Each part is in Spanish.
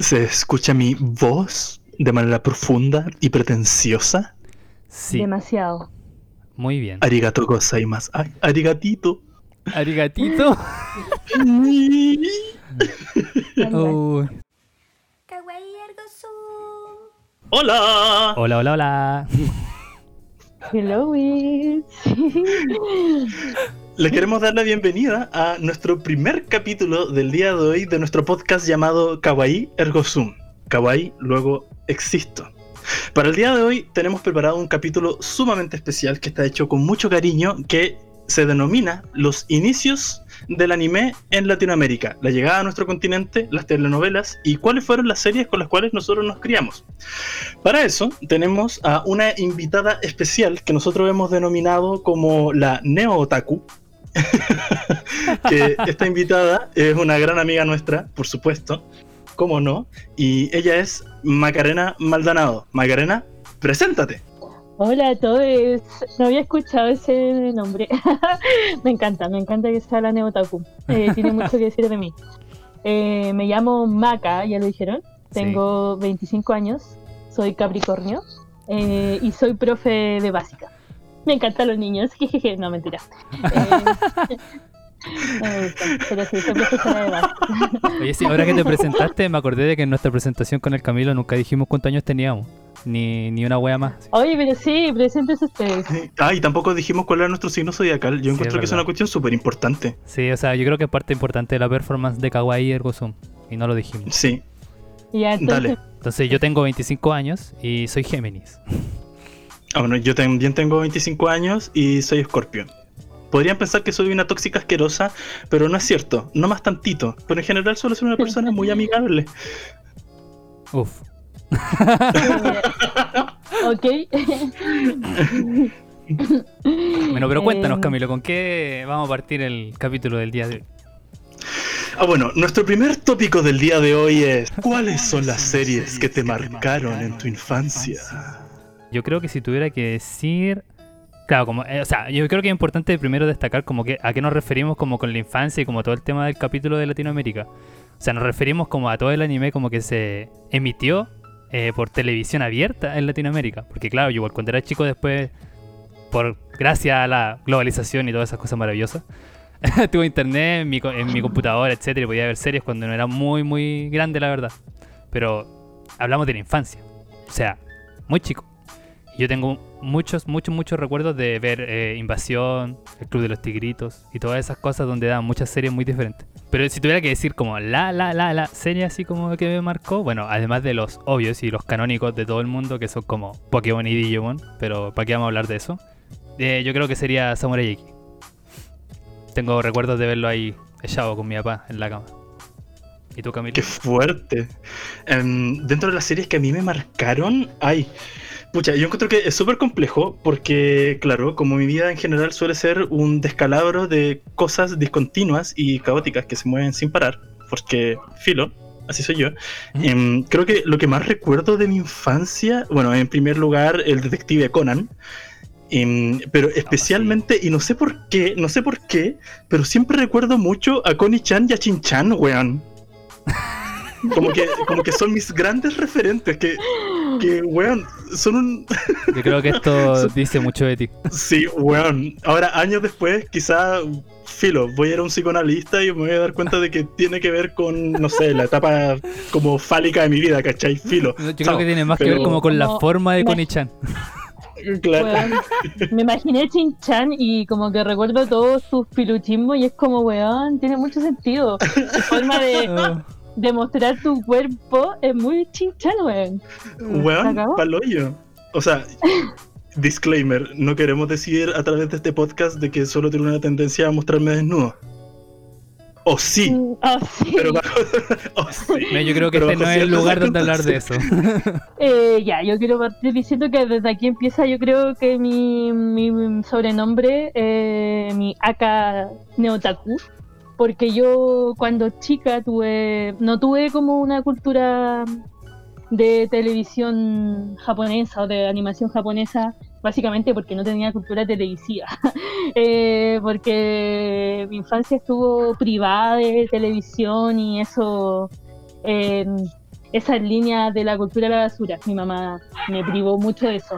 ¿Se escucha mi voz de manera profunda y pretenciosa? Sí, Demasiado. muy bien. Arigato gozaimasu. Ay, arigatito. Arigatito. Oh. Kawaii Ergosu. Hola. Hola, hola, hola. Hello. Le queremos dar la bienvenida a nuestro primer capítulo del día de hoy de nuestro podcast llamado Kawaii Ergo Sum. Kawaii, luego existo. Para el día de hoy tenemos preparado un capítulo sumamente especial que está hecho con mucho cariño que se denomina Los inicios del anime en Latinoamérica, la llegada a nuestro continente, las telenovelas y cuáles fueron las series con las cuales nosotros nos criamos. Para eso tenemos a una invitada especial que nosotros hemos denominado como la Neo Otaku. Que esta invitada es una gran amiga nuestra, por supuesto, cómo no, y ella es Macarena Maldonado. Macarena, preséntate. Hola a todos. No había escuchado ese nombre. me encanta, me encanta que sea la Neotaku. Eh, tiene mucho que decir de mí. Eh, me llamo Maca, ya lo dijeron. Tengo 25 años, soy Capricornio eh, y soy profe de básica. Me encantan los niños. jejeje, no, mentira. Eh, no me gustan, pero sí, de. Oye, sí, ahora que te presentaste, me acordé de que en nuestra presentación con el Camilo nunca dijimos cuántos años teníamos. Ni, ni una wea más. Oye, pero sí, preséntese ustedes. Ah, y tampoco dijimos cuál era nuestro signo zodiacal. Yo Sí, encuentro es que es una cuestión súper importante. Sí, o sea, yo creo que es parte importante de la performance de Kawaii Ergo Sum. Y no lo dijimos. Sí, Ya, entonces, dale. Entonces, yo tengo 25 años y soy Géminis. Ah, bueno, yo también tengo 25 años y soy escorpio. Podrían pensar que soy una tóxica asquerosa, pero no es cierto, no más tantito. Pero en general suelo ser una persona muy amigable. Uf. ok. Bueno, pero cuéntanos, Em. Camilo, ¿con qué vamos a partir el capítulo del día de hoy? Ah, bueno, nuestro primer tópico del día de hoy es ¿Cuáles son las series que te marcaron en tu infancia? Yo creo que si tuviera que decir. Claro, como, eh, o sea, yo creo que es importante primero destacar como que a qué nos referimos como con la infancia y como todo el tema del capítulo de Latinoamérica. O sea, nos referimos como a todo el anime como que se emitió eh, por televisión abierta en Latinoamérica. Porque claro, yo igual cuando era chico después, por gracias a la globalización y todas esas cosas maravillosas, tuve internet en mi, en mi computadora, etcétera, y podía ver series cuando no era muy, muy grande, la verdad. Pero hablamos de la infancia. O sea, muy chico. Yo tengo muchos, muchos, muchos recuerdos de ver eh, Invasión, El Club de los Tigritos y todas esas cosas donde daban muchas series muy diferentes. Pero si tuviera que decir como la, la, la, la serie así como que me marcó, bueno, además de los obvios y los canónicos de todo el mundo que son como Pokémon y Digimon, pero ¿para qué vamos a hablar de eso? Eh, yo creo que sería Samurai X. Tengo recuerdos de verlo ahí echado con mi papá en la cama. ¿Y tú, Camilo? ¡Qué fuerte! Em, dentro de las series que a mí me marcaron, ay, pucha, yo encuentro que es súper complejo porque, claro, como mi vida en general suele ser un descalabro de cosas discontinuas y caóticas que se mueven sin parar, porque filo, así soy yo. Em, creo que lo que más recuerdo de mi infancia, bueno, en primer lugar, el detective Conan. em, pero especialmente, y no sé por qué, no sé por qué, pero siempre recuerdo mucho a Connie-chan y a Chin-chan, weón. Como que, como que son mis grandes referentes, que, que weón, son un... Yo creo que esto dice mucho de ti. Sí, weón. Ahora, años después, quizá, filo, voy a ir a un psicoanalista y me voy a dar cuenta de que tiene que ver con, no sé, la etapa como fálica de mi vida, ¿cachai? Filo. Yo creo Chao. que tiene más que ver como con la Como- forma de Connie-chan. Claro. Weón, me imaginé Chin-Chan y como que recuerdo todos sus piluchismos y es como, weón, tiene mucho sentido. Su forma de, Oh. de mostrar tu cuerpo es muy Chin-Chan, weón. Weón, paloyo. O sea, disclaimer, no queremos decir a través de este podcast de que solo tengo una tendencia a mostrarme desnudo. O sí, Mm, Ah, sí. pero bajo... o sí. Mira, yo creo que Pero este no es el lugar donde hablar de eso. Eh, ya, yo quiero partir diciendo que desde aquí empieza, yo creo que mi, mi sobrenombre, eh, mi Aka Neotaku, porque yo cuando chica tuve, no tuve como una cultura de televisión japonesa o de animación japonesa, básicamente porque no tenía cultura televisiva, Eh, porque mi infancia estuvo privada de televisión y eso... eh, esas líneas de la cultura de la basura. Mi mamá me privó mucho de eso.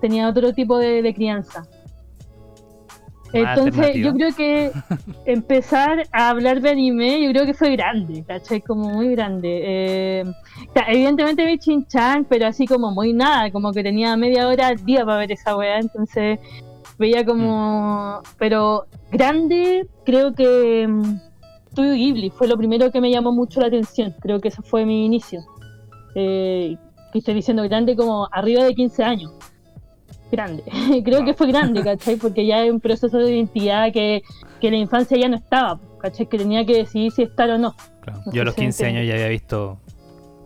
Tenía otro tipo de, de crianza. Entonces, yo creo que empezar a hablar de anime, yo creo que fue grande, ¿cachai? Como muy grande. Eh, evidentemente vi Chin-Chan, pero así como muy nada, como que tenía media hora al día para ver esa weá, entonces veía como. Pero grande, creo que. mm, Studio Ghibli fue lo primero que me llamó mucho la atención, creo que eso fue mi inicio. Eh, que estoy diciendo grande como arriba de 15 años grande. Creo que fue grande, ¿cachai? Porque ya hay un proceso de identidad que, que la infancia ya no estaba, ¿cachai? Que tenía que decidir si estar o no. Claro. No Yo a los si 15 años ya había visto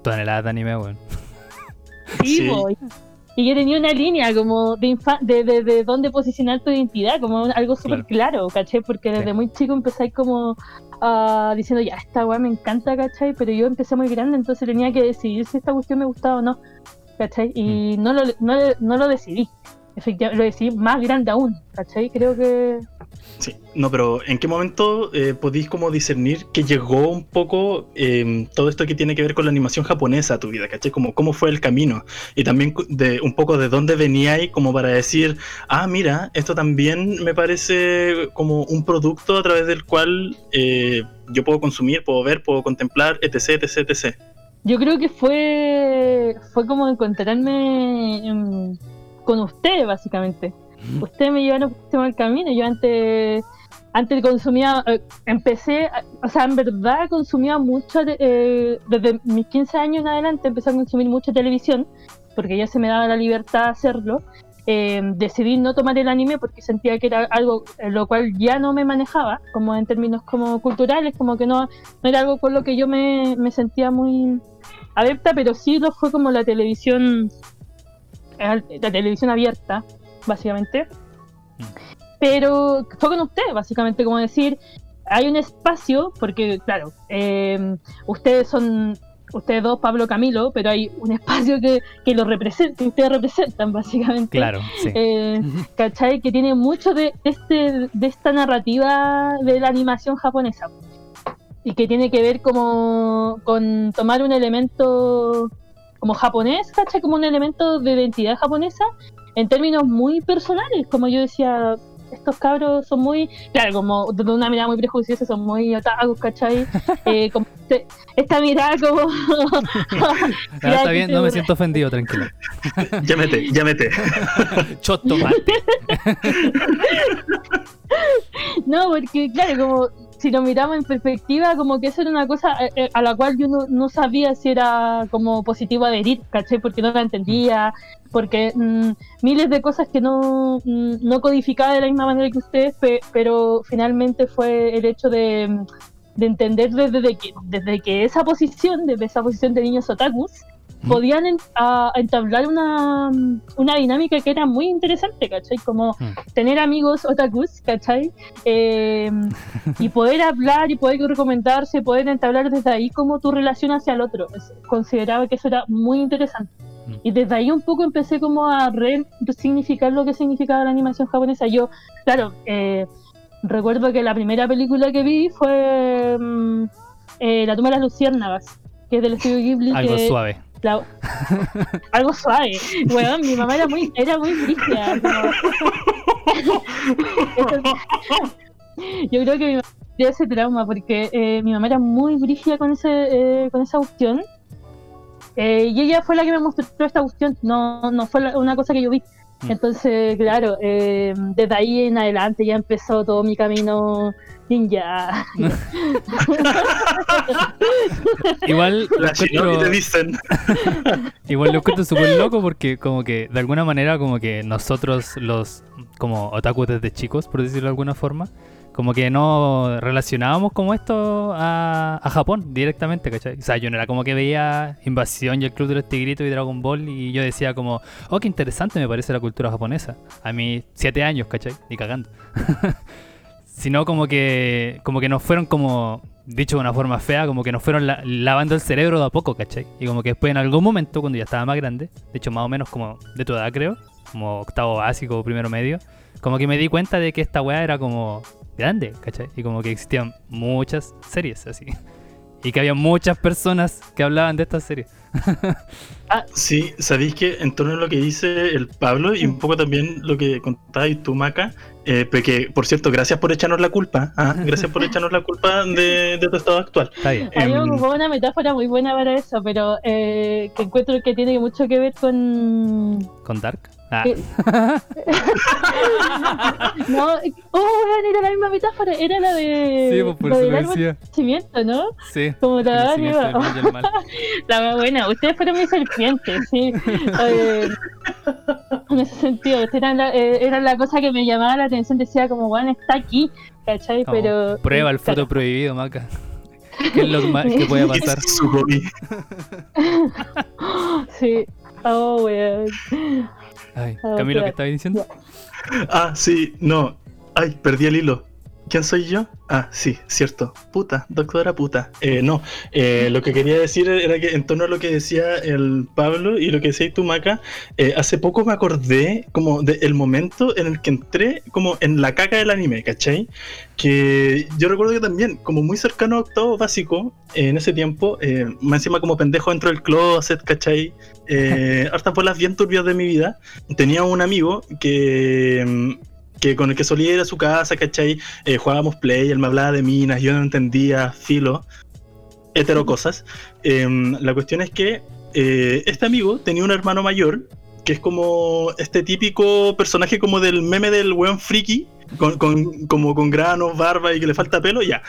toneladas de anime, weón. Sí, Sí. y- yo tenía una línea como de, infa- de, de, de dónde posicionar tu identidad, como algo súper claro, ¿cachai? Porque desde Sí. muy chico empezáis como ah, diciendo, ya, esta weá me encanta, ¿cachai? Pero yo empecé muy grande, entonces tenía que decidir si esta cuestión me gustaba o no, ¿cachai? Y no, lo, no, no lo decidí. Efectivamente, lo decidí más grande aún, ¿cachai? Creo que Sí, no, pero ¿en qué momento eh, podéis como discernir que llegó un poco eh, todo esto que tiene que ver con la animación japonesa a tu vida, ¿cachai? Como cómo fue el camino y también de un poco de dónde veníais como para decir, ah, mira, esto también me parece como un producto a través del cual eh, yo puedo consumir, puedo ver, puedo contemplar, etc, etc, etc. Yo creo que fue fue como encontrarme con usted, básicamente. Ustedes me llevaron por este mal camino. Yo antes, antes consumía, eh, empecé, o sea, en verdad consumía mucho, eh, desde mis 15 años en adelante empecé a consumir mucha televisión, porque ya se me daba la libertad de hacerlo. Eh, decidí no tomar el anime porque sentía que era algo en lo cual ya no me manejaba, como en términos como culturales, como que no, no era algo con lo que yo me, me sentía muy adepta, pero sí lo fue como la televisión, la televisión abierta, básicamente. Mm. Pero fue con usted, básicamente, como decir, hay un espacio, porque claro, eh, ustedes son, ustedes dos, Pablo Camilo, pero hay un espacio que, que lo representa, que ustedes representan, básicamente. Claro, sí. Eh, ¿cachai? Que tiene mucho de, este, de esta narrativa de la animación japonesa. Y que tiene que ver como con tomar un elemento como japonés, ¿cachai? Como un elemento de identidad japonesa en términos muy personales. Como yo decía, estos cabros son muy, claro, como de una mirada muy prejuiciosa, son muy otakus, ¿cachai? Eh, como este- esta mirada como... Ah, está bien, no me siento ofendido, tranquilo. Llámete, llámete. Choto mate. No, porque claro, como si lo miramos en perspectiva, como que eso era una cosa eh, eh, a la cual yo no, sabía si era como positivo adherir, ¿cachai? Porque no la entendía, porque mm, miles de cosas que no, mm, no codificaba de la misma manera que ustedes, pe- pero finalmente fue el hecho de, mm, de entender desde que, desde que esa posición, desde esa posición de niños otakus. Podían en- a- entablar una, una dinámica que era muy interesante, ¿cachai? Como Mm. tener amigos otakus, ¿cachai? Eh, y poder hablar y poder recomendarse, poder entablar desde ahí como tu relación hacia el otro. Consideraba que eso era muy interesante. Mm. Y desde ahí un poco empecé como a resignificar lo que significaba la animación japonesa. Yo, claro, eh, recuerdo que la primera película que vi fue mm, eh, La tumba de las luciérnagas, que es del estudio Ghibli. Algo que- suave. Algo suave. Weón, mi mamá era muy, era muy brígida. como- Yo creo que mi mamá tenía ese trauma porque eh, mi mamá era muy brígida con ese, eh, con esa cuestión. Eh, y ella fue la que me mostró esta cuestión, no, no fue una cosa que yo vi. Mm. Entonces, claro, eh, desde ahí en adelante ya empezó todo mi camino ninja. Igual lo encuentro, te dicen. igual lo encuentro súper loco porque como que de alguna manera como que nosotros los como otakus desde chicos, por decirlo de alguna forma, como que no relacionábamos como esto a, Japón directamente, ¿cachai? O sea, yo no era como que veía Invasión y el Club de los Tigritos y Dragon Ball y yo decía como, oh, qué interesante me parece la cultura japonesa. A mis siete años, ¿cachai? Ni cagando. Sino como que, como que nos fueron como, dicho de una forma fea, como que nos fueron la- lavando el cerebro de a poco, ¿cachai? Y como que después en algún momento, cuando ya estaba más grande, de hecho más o menos como de tu edad creo, como octavo básico primero medio, como que me di cuenta de que esta weá era como grande, ¿cachai? Y como que existían muchas series así. Y que había muchas personas que hablaban de esta serie. Sí, sabéis que en torno a lo que dice el Pablo y un poco también lo que contabas tú, Maca, eh, porque por cierto, gracias por echarnos la culpa. ah, Gracias por echarnos la culpa de, de tu estado actual. Está bien. A mí me Em, ocupó una metáfora muy buena para eso, pero eh, que encuentro que tiene mucho que ver con. ¿Con Dark? Ah, Eh, no, oh, era la misma metáfora, era la de. sí, pues por lo eso del lo decía. crecimiento, ¿no? Sí. Como la conocimiento. La más buena, ustedes fueron mis serpientes, sí. Eh, en ese sentido, ustedes eran la, eh, era la cosa que me llamaba la atención, decía como, bueno, está aquí, ¿cachai? Como, Pero. Prueba el fruto prohibido, Maca. ¿Qué es lo más que puede pasar? Sí. Oh, weón. Ay, Ah, Camilo. ¿qué estabas diciendo? Ah, sí, no. Ay, perdí el hilo. ¿Quién soy yo? Ah, sí, cierto. Puta, doctora puta. Eh, no, eh, lo que quería decir era que en torno a lo que decía el Pablo y lo que decía tú, Maca, eh, hace poco me acordé como del momento en el que entré como en la caca del anime, ¿cachai? Que yo recuerdo que también, como muy cercano a octavo básico, en ese tiempo, más encima como pendejo dentro del closet, ¿cachai? Hartas bolas bien turbias de mi vida. Tenía un amigo que... que con el que solía ir a su casa, ¿cachai? Eh, jugábamos play, él me hablaba de minas, yo no entendía, filo, hetero cosas. Em, la cuestión es que eh, este amigo tenía un hermano mayor, que es como este típico personaje como del meme del weón friki, con, con- como con granos, barba y que le falta pelo, ya.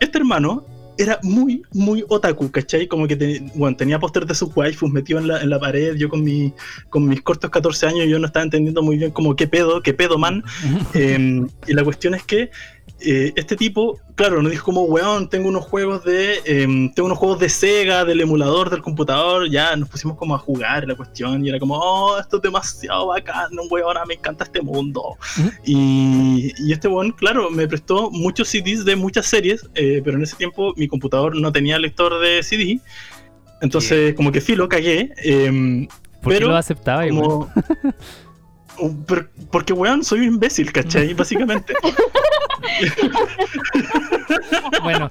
Este hermano era muy, muy otaku, ¿cachai? Como que te- bueno, tenía póster de sus waifus metido en la, en la pared, yo con, mi, con mis cortos 14 años yo no estaba entendiendo muy bien como qué pedo, qué pedo, man. Eh, y la cuestión es que eh, este tipo, claro, nos dijo como, weón, tengo unos juegos de, eh, tengo unos juegos de Sega, del emulador del computador, ya nos pusimos como a jugar la cuestión y era como, oh, esto es demasiado bacán, weón, me encanta este mundo. Y, y este weón, claro, me prestó muchos CDs de muchas series, eh, pero en ese tiempo mi computador no tenía lector de CD. Entonces, como que filo, cagué. em, ¿Por qué pero lo aceptaba como... Per- Porque, weón, soy un imbécil, ¿cachai? Básicamente. Bueno,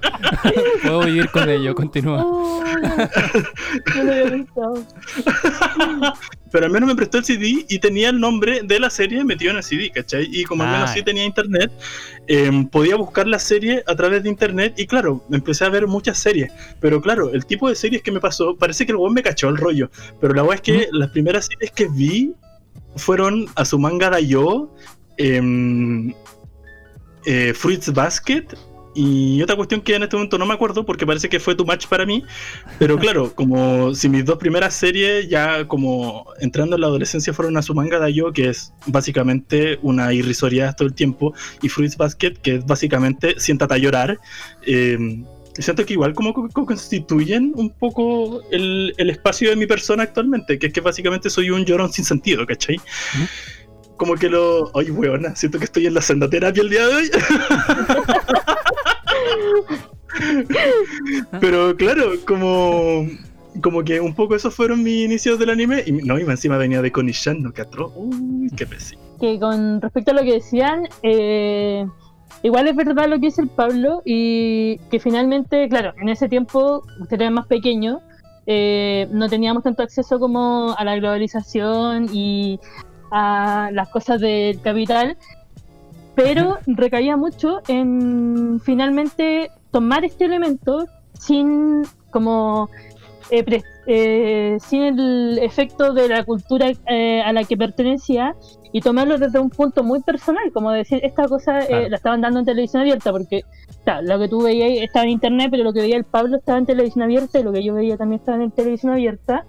puedo vivir con ello, continúa. Oh, no lo había pensado. Pero al menos me prestó el CD y tenía el nombre de la serie metido en el CD, ¿cachai? Y como al menos Ah, sí ya. tenía internet, em, podía buscar la serie a través de internet y claro, empecé a ver muchas series. Pero claro, el tipo de series que me pasó, parece que el weón me cachó el rollo. Pero la weá es que las primeras series que vi fueron a su manga Dayo, em, eh, Fruits Basket y otra cuestión que en este momento no me acuerdo porque parece que fue too much para mí. Pero claro, como si mis dos primeras series ya como entrando en la adolescencia fueron a su manga Dayo, que es básicamente una irrisoria todo el tiempo, y Fruits Basket, que es básicamente siéntate a llorar. eh, siento que igual como constituyen un poco el, el espacio de mi persona actualmente, que es que básicamente soy un llorón sin sentido, ¿cachai? Como que lo... Ay, weona, siento que estoy en la sendoterapia el día de hoy. Pero claro, como... Como que un poco esos fueron mis inicios del anime. Y no, y encima venía de Konishan, no que atro. Uy, qué pésimo. que con respecto a lo que decían, eh, igual es verdad lo que dice el Pablo y que finalmente, claro, en ese tiempo, usted era más pequeño, eh, no teníamos tanto acceso como a la globalización y a las cosas del capital, pero recaía mucho en finalmente tomar este elemento sin como eh, pre- eh, sin el efecto de la cultura eh, a la que pertenecía y tomarlo desde un punto muy personal, como decir, esta cosa eh, Claro. la estaban dando en televisión abierta, porque claro, lo que tú veías estaba en internet, pero lo que veía el Pablo estaba en televisión abierta y lo que yo veía también estaba en televisión abierta.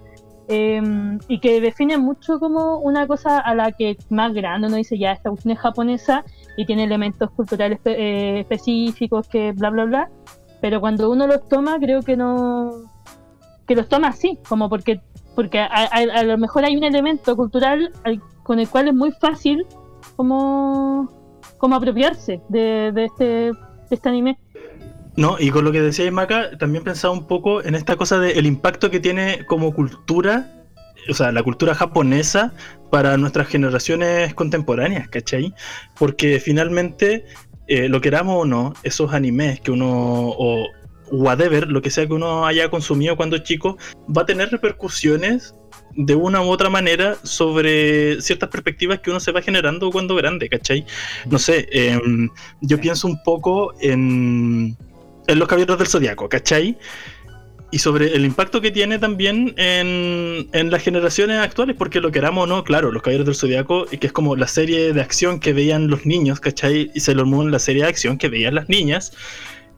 Eh, y que define mucho como una cosa a la que más grande uno dice ya esta cuestión es japonesa y tiene elementos culturales eh, específicos que bla bla bla pero cuando uno los toma creo que no que los toma así como porque porque a, a- a lo mejor hay un elemento cultural al- con el cual es muy fácil como como apropiarse de, de este de este anime No, y con lo que decía Maca, también pensaba un poco en esta cosa del impacto que tiene como cultura, o sea, la cultura japonesa para nuestras generaciones contemporáneas, ¿cachai? Porque finalmente, eh, lo queramos o no, esos animes que uno, o, whatever, lo que sea que uno haya consumido cuando chico, va a tener repercusiones de una u otra manera sobre ciertas perspectivas que uno se va generando cuando grande, ¿cachai? No sé, em, yo pienso un poco en, en los caballeros del zodiaco, ¿cachai? Y sobre el impacto que tiene también en, en, las generaciones actuales, porque lo queramos o no, claro, Los Caballeros del Zodiaco, que es como la serie de acción que veían los niños, ¿cachai? Y Sailor Moon, la serie de acción que veían las niñas,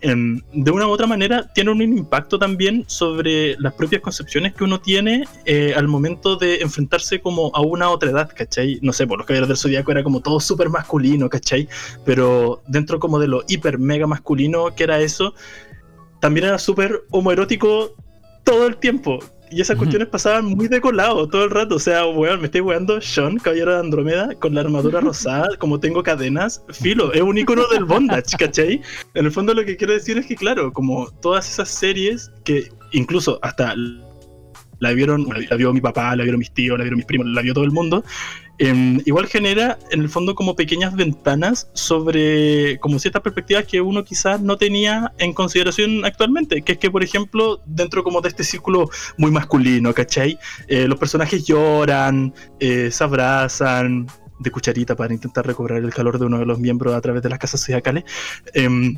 em, de una u otra manera tiene un impacto también sobre las propias concepciones que uno tiene eh, al momento de enfrentarse como a una otra edad, ¿cachai? No sé, por Los Caballeros del Zodiaco era como todo súper masculino, ¿cachai? Pero dentro como de lo hiper mega masculino que era eso, también era súper homoerótico todo el tiempo. Y esas cuestiones pasaban muy de colado todo el rato. O sea, weón, me estoy weando Sean, caballero de Andrómeda, con la armadura rosada, como tengo cadenas. Filo, es un icono del bondage, ¿cachai? En el fondo lo que quiero decir es que, claro, como todas esas series que incluso hasta la vieron, la vio mi papá, la vieron mis tíos, la vieron mis primos, la vio todo el mundo. Eh, igual genera en el fondo como pequeñas ventanas sobre como ciertas perspectivas que uno quizás no tenía en consideración actualmente, que es que por ejemplo dentro como de este círculo muy masculino, ¿cachai? Eh, los personajes lloran, eh, se abrazan de cucharita para intentar recobrar el calor de uno de los miembros a través de las casas zodiacales. Em,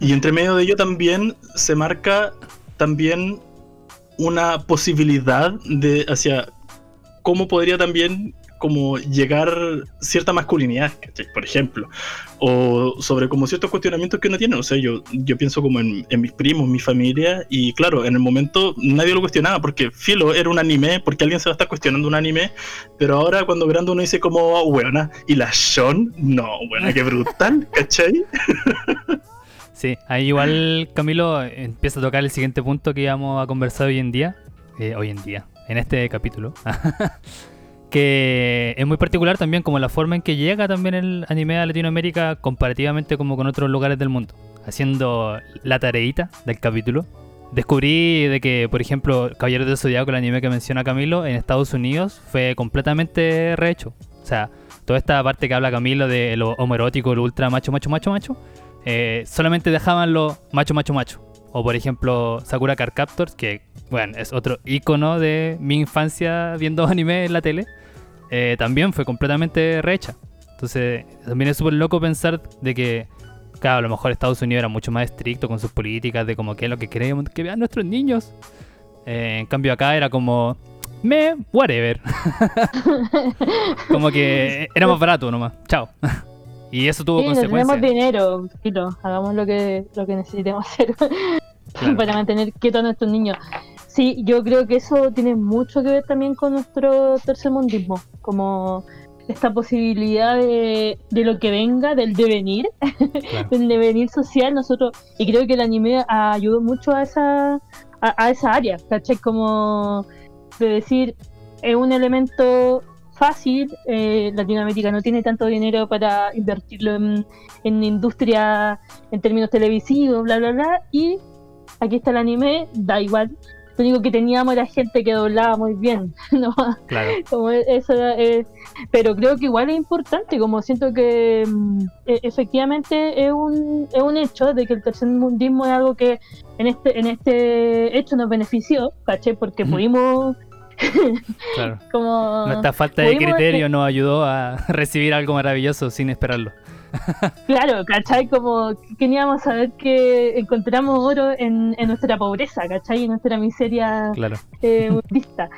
y entre medio de ello también se marca también una posibilidad de hacia cómo podría también como llegar cierta masculinidad, ¿cachai? por ejemplo, o sobre como ciertos cuestionamientos que uno tiene, o sea, yo, yo pienso como en, en, mis primos, mi familia, y claro, en el momento nadie lo cuestionaba, porque Filo era un anime, porque alguien se va a estar cuestionando un anime, pero ahora cuando grande uno dice como, buena, y la Sean, no, buena, qué brutal, ¿cachai? Sí, ahí igual Camilo empieza a tocar el siguiente punto que íbamos a conversar hoy en día, eh, hoy en día, en este capítulo. que es muy particular también como la forma en que llega también el anime a Latinoamérica comparativamente como con otros lugares del mundo. Haciendo la tareita del capítulo, descubrí de que, por ejemplo, Caballeros del Zodiaco, el anime que menciona Camilo, en Estados Unidos fue completamente rehecho. O sea, toda esta parte que habla Camilo de lo homoerótico, lo ultra macho, macho, macho, macho, eh, solamente dejaban lo macho, macho, macho. O por ejemplo, Sakura Card Captors, que bueno, es otro icono de mi infancia viendo anime en la tele eh, también fue completamente recha. Entonces, también es súper loco pensar de que, claro, a lo mejor Estados Unidos era mucho más estricto con sus políticas de como que es lo que queremos que vean nuestros niños. Eh, en cambio acá era como, me, whatever. como que era más barato nomás. Chao. y eso tuvo sí, consecuencias. tenemos dinero, Tito. hagamos lo que, lo que necesitemos hacer claro. para mantener quietos a nuestros niños. Sí, yo creo que eso tiene mucho que ver también con nuestro tercermundismo, como esta posibilidad de, de lo que venga, del devenir, claro. del devenir social, nosotros, y creo que el anime ayudó mucho a esa, a, a esa área, ¿cachai? Como de decir, es un elemento fácil, eh, Latinoamérica no tiene tanto dinero para invertirlo en, en industria en términos televisivos, bla, bla, bla, y aquí está el anime, da igual, lo único que teníamos era gente que doblaba muy bien, ¿no? Claro. Como eso era, eh, pero creo que igual es importante, como siento que mm, e efectivamente es un, es un hecho de que el tercer mundismo es algo que en este, en este hecho nos benefició, ¿caché? Porque pudimos... claro. como Nuestra falta de criterio nos ayudó a recibir algo maravilloso sin esperarlo. claro, ¿cachai? Como queríamos saber que encontramos oro en, en, nuestra pobreza, ¿cachai? En nuestra miseria claro. eh, budista.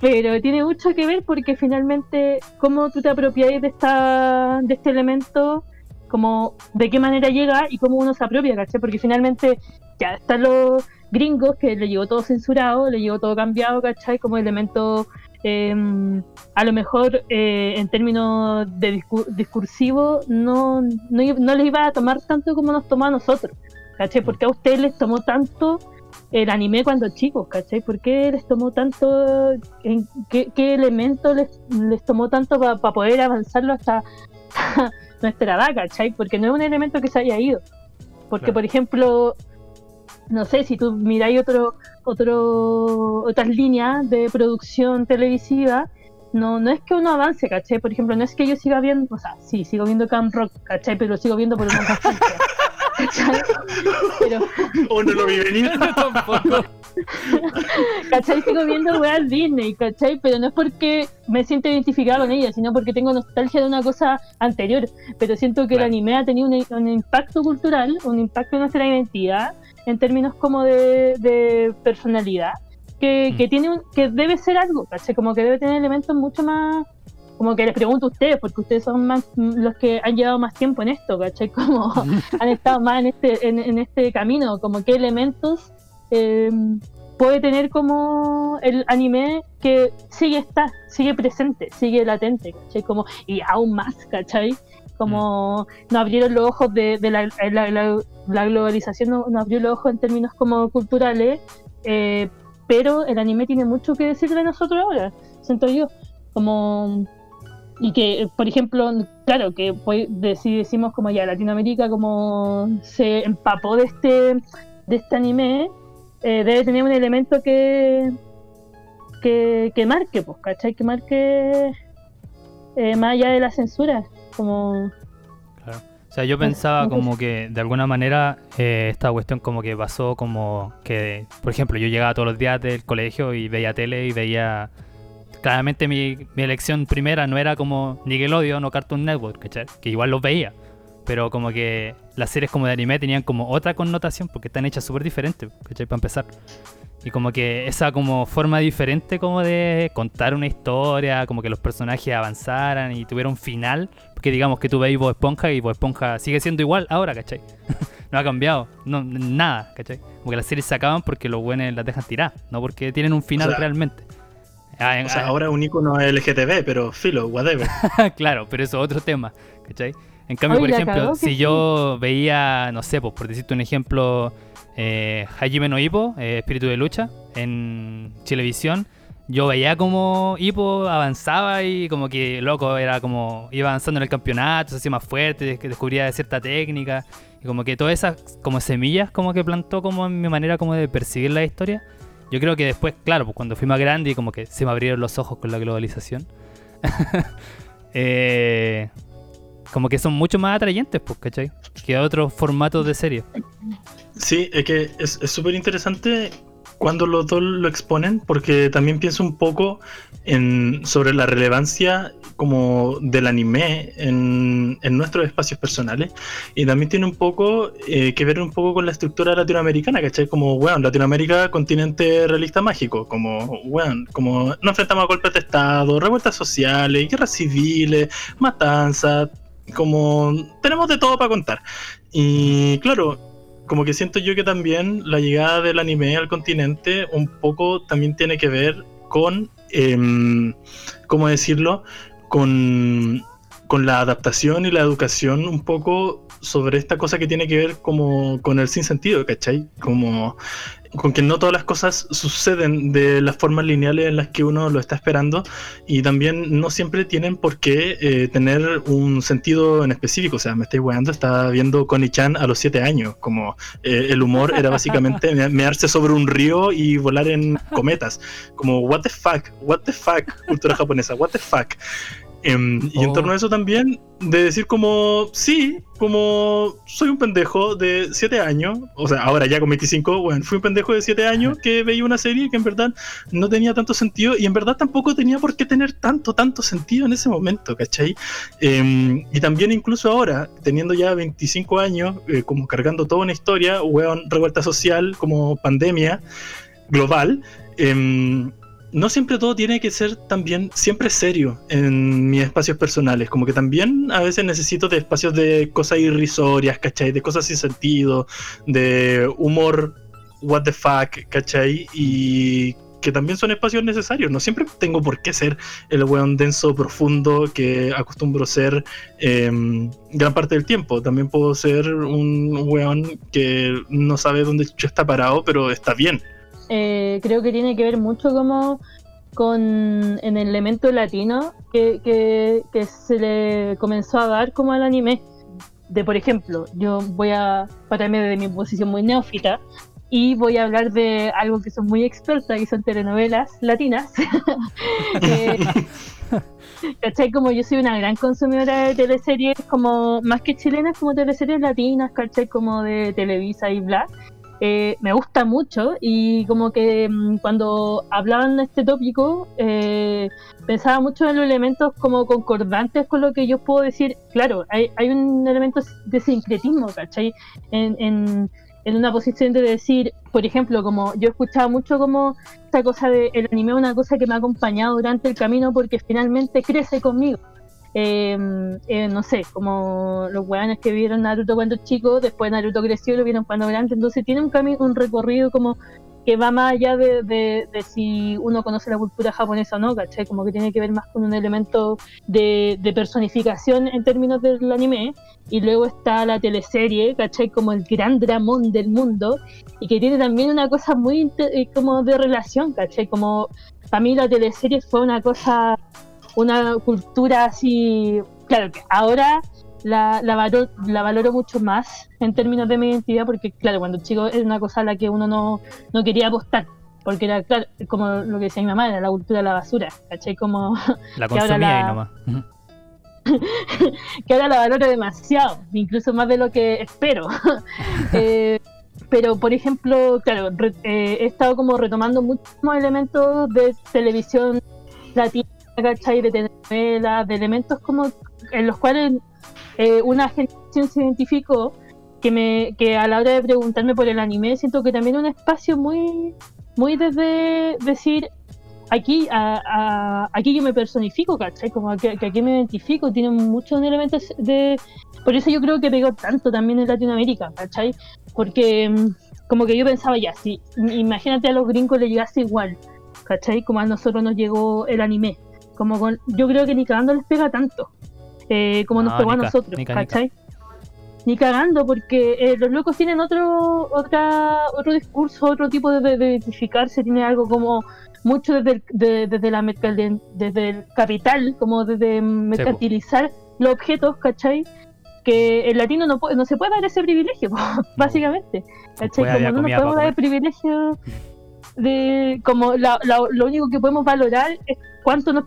Pero tiene mucho que ver porque finalmente cómo tú te apropias de, esta, de este elemento, como de qué manera llega y cómo uno se apropia, ¿cachai? Porque finalmente ya están los gringos que le llegó todo censurado, le llegó todo cambiado, ¿cachai? Como elemento eh, a lo mejor eh, en términos de discur discursivo no, no, no, les iba a tomar tanto como nos tomó a nosotros, ¿cachai? Porque a ustedes les tomó tanto el anime cuando chicos, ¿cachai? ¿Por qué les tomó tanto, en qué, qué elemento les, les, tomó tanto para pa poder avanzarlo hasta nuestra edad, ¿cachai? Porque no es un elemento que se haya ido. Porque, claro. por ejemplo, no sé, si tú miráis otro, otro, otras líneas de producción televisiva, no, no es que uno avance, ¿cachai? Por ejemplo, no es que yo siga viendo, o sea, sí, sigo viendo Camp Rock, ¿cachai? Pero lo sigo viendo por una nostalgia. ¿cachai? Pero, O no lo vi venir. Tampoco. ¿cachai? Sigo viendo weas Disney, ¿cachai? Pero no es porque me siento identificado con ella, sino porque tengo nostalgia de una cosa anterior. Pero siento que Claro. el anime ha tenido un, un impacto cultural, un impacto en nuestra identidad, en términos como de, de personalidad, que, Mm. que tiene un- que debe ser algo, ¿cachai? Como que debe tener elementos mucho más como que les pregunto a ustedes, porque ustedes son más los que han llevado más tiempo en esto, ¿cachai? Como han estado más en este, en, en este camino, como qué elementos eh, puede tener como el anime que sigue estar, sigue presente, sigue latente, ¿cachai? Como, y aún más, ¿cachai? Como nos abrieron los ojos de, de la, globalización, no- nos abrió los ojos en términos como culturales, eh, pero el anime tiene mucho que decir de nosotros ahora, siento yo, como y que por ejemplo claro que si decimos como ya Latinoamérica como se empapó de este de este anime eh, debe tener un elemento que que, que marque pues ¿cachai? que marque eh, más allá de la censura como Claro. O sea, yo pensaba como que de alguna manera eh, esta cuestión como que pasó como que, por ejemplo, yo llegaba todos los días del colegio y veía tele y veía... Claramente mi, mi elección primera no era como Nickelodeon o Cartoon Network, ¿cachai? Que igual los veía. Pero como que las series como de anime tenían como otra connotación porque están hechas súper diferentes, ¿cachai? Para empezar. Y como que esa como forma diferente como de contar una historia, como que los personajes avanzaran y tuvieran un final, porque digamos que tú veis Bob Esponja y Bob Esponja sigue siendo igual ahora, ¿cachai? no ha cambiado, no, nada, ¿cachai? Como que las series se acaban porque los buenos las dejan tirar, no porque tienen un final O sea, realmente. Ah, en- O sea, ah, ahora es un icono LGTB, pero filo, whatever. claro, pero eso es otro tema, ¿cachai? En cambio, Oye, por ejemplo, si yo veía, no sé, pues por decirte un ejemplo, eh, Hajime no Hippo, eh, Espíritu de Lucha, en Chilevisión, yo veía como Hippo avanzaba y como que, loco, era como, iba avanzando en el campeonato, se hacía más fuerte, descubría cierta técnica, y como que todas esas como semillas como que plantó como en mi manera como de percibir la historia. Yo creo que después, claro, pues cuando fui más grande y como que se me abrieron los ojos con la globalización. eh, como que son mucho más atrayentes, pues, ¿cachai? Que otros formatos de serie. Sí, es que es súper interesante cuando los dos lo exponen, porque también pienso un poco en, sobre la relevancia como del anime en, en nuestros espacios personales y también tiene un poco eh, que ver un poco con la estructura latinoamericana, ¿cachai? Como, bueno, Latinoamérica, continente realista mágico, como, bueno, como nos enfrentamos a golpes de Estado, revueltas sociales, guerras civiles, matanzas, como tenemos de todo para contar. Y claro, como que siento yo que también la llegada del anime al continente un poco también tiene que ver con, em, ¿cómo decirlo? Con, con la adaptación y la educación un poco sobre esta cosa que tiene que ver como con el sinsentido, ¿cachai? Como con que no todas las cosas suceden de las formas lineales en las que uno lo está esperando y también no siempre tienen por qué eh, tener un sentido en específico. O sea, me estoy weando, estaba viendo Connie-chan a los 7 años, como eh, el humor era básicamente me- mearse sobre un río y volar en cometas. Como, what the fuck, what the fuck, cultura japonesa, what the fuck. Em, y en Oh. torno a eso también, de decir como, sí, como soy un pendejo de 7 años, o sea, ahora ya con 25, bueno, fui un pendejo de 7 años que veía una serie que en verdad no tenía tanto sentido y en verdad tampoco tenía por qué tener tanto, tanto sentido en ese momento, ¿cachai? Em, y también incluso ahora, teniendo ya 25 años, eh, como cargando toda una historia, weón, revuelta social, como pandemia global, em, no siempre todo tiene que ser también siempre serio en mis espacios personales. Como que también a veces necesito de espacios de cosas irrisorias, ¿cachai? De cosas sin sentido, de humor, what the fuck, ¿cachai? Y que también son espacios necesarios. No siempre tengo por qué ser el weón denso, profundo que acostumbro ser em, gran parte del tiempo. También puedo ser un weón que no sabe dónde está parado, pero está bien. Eh, creo que tiene que ver mucho como con en el elemento latino que, que, se le comenzó a dar como al anime. De por ejemplo, yo voy a pararme desde mi posición muy neófita. y voy a hablar de algo que son muy expertas, que son telenovelas latinas. Eh. Como yo soy una gran consumidora de teleseries, como más que chilenas, como teleseries latinas, ¿cachai? Como de Televisa y bla. Eh, me gusta mucho y como que mm, cuando hablaban de este tópico eh, pensaba mucho en los elementos como concordantes con lo que yo puedo decir. Claro, hay, hay un elemento de sincretismo, ¿cachai? En, en, en una posición de decir, por ejemplo, como yo escuchaba mucho como esta cosa de el anime una cosa que me ha acompañado durante el camino porque finalmente crece conmigo. Eh, eh, no sé, como los weones que vieron Naruto cuando chico, después Naruto creció y lo vieron cuando grande, entonces tiene un camino, un recorrido como que va más allá de, si uno conoce la cultura japonesa o no, ¿cachai? Como que tiene que ver más con un elemento de, de personificación en términos del anime, y luego está la teleserie, ¿cachai? Como el gran dramón del mundo, y que tiene también una cosa muy eh, como de relación, ¿cachai? Como para mí la teleserie fue una cosa, una cultura así, claro que ahora la, la, valor, la valoro mucho más en términos de mi identidad, porque claro, cuando chico era una cosa a la que uno no, no quería apostar, porque era claro, como lo que decía mi mamá, era la cultura de la basura, ¿cachai? Como La consumía la- ahí nomás. Que ahora la valoro demasiado, incluso más de lo que espero. Eh, pero, por ejemplo, claro, re- eh, he estado como retomando muchos elementos de televisión latina, ¿cachai? De telenovelas, de elementos como en los cuales eh, una generación se identificó, que, me, que a la hora de preguntarme por el anime, siento que también es un espacio muy, muy desde decir, aquí, aquí yo me personifico, ¿cachai? Como que, que aquí me identifico, tiene muchos elementos de... Por eso yo creo que pegó tanto también en Latinoamérica, ¿cachai? Porque mm, como que yo pensaba ya, si imagínate a los gringos le llegase igual, ¿cachai? Como a nosotros nos llegó el anime. Como con, yo creo que ni cagando les pega tanto, eh, como nos No, pegó a nosotros. ¿cachai? Ni cagando, porque eh, los locos tienen otro otra otro discurso, otro tipo de, de identificarse, tiene algo como mucho desde el, de- desde la mercal- desde el capital, como desde mercantilizar los objetos, ¿cachai? Que el latino no, puede, no se puede dar ese privilegio, básicamente. ¿cachai? Como no nos podemos dar el privilegio de. Como la- la- lo único que podemos valorar es cuánto nos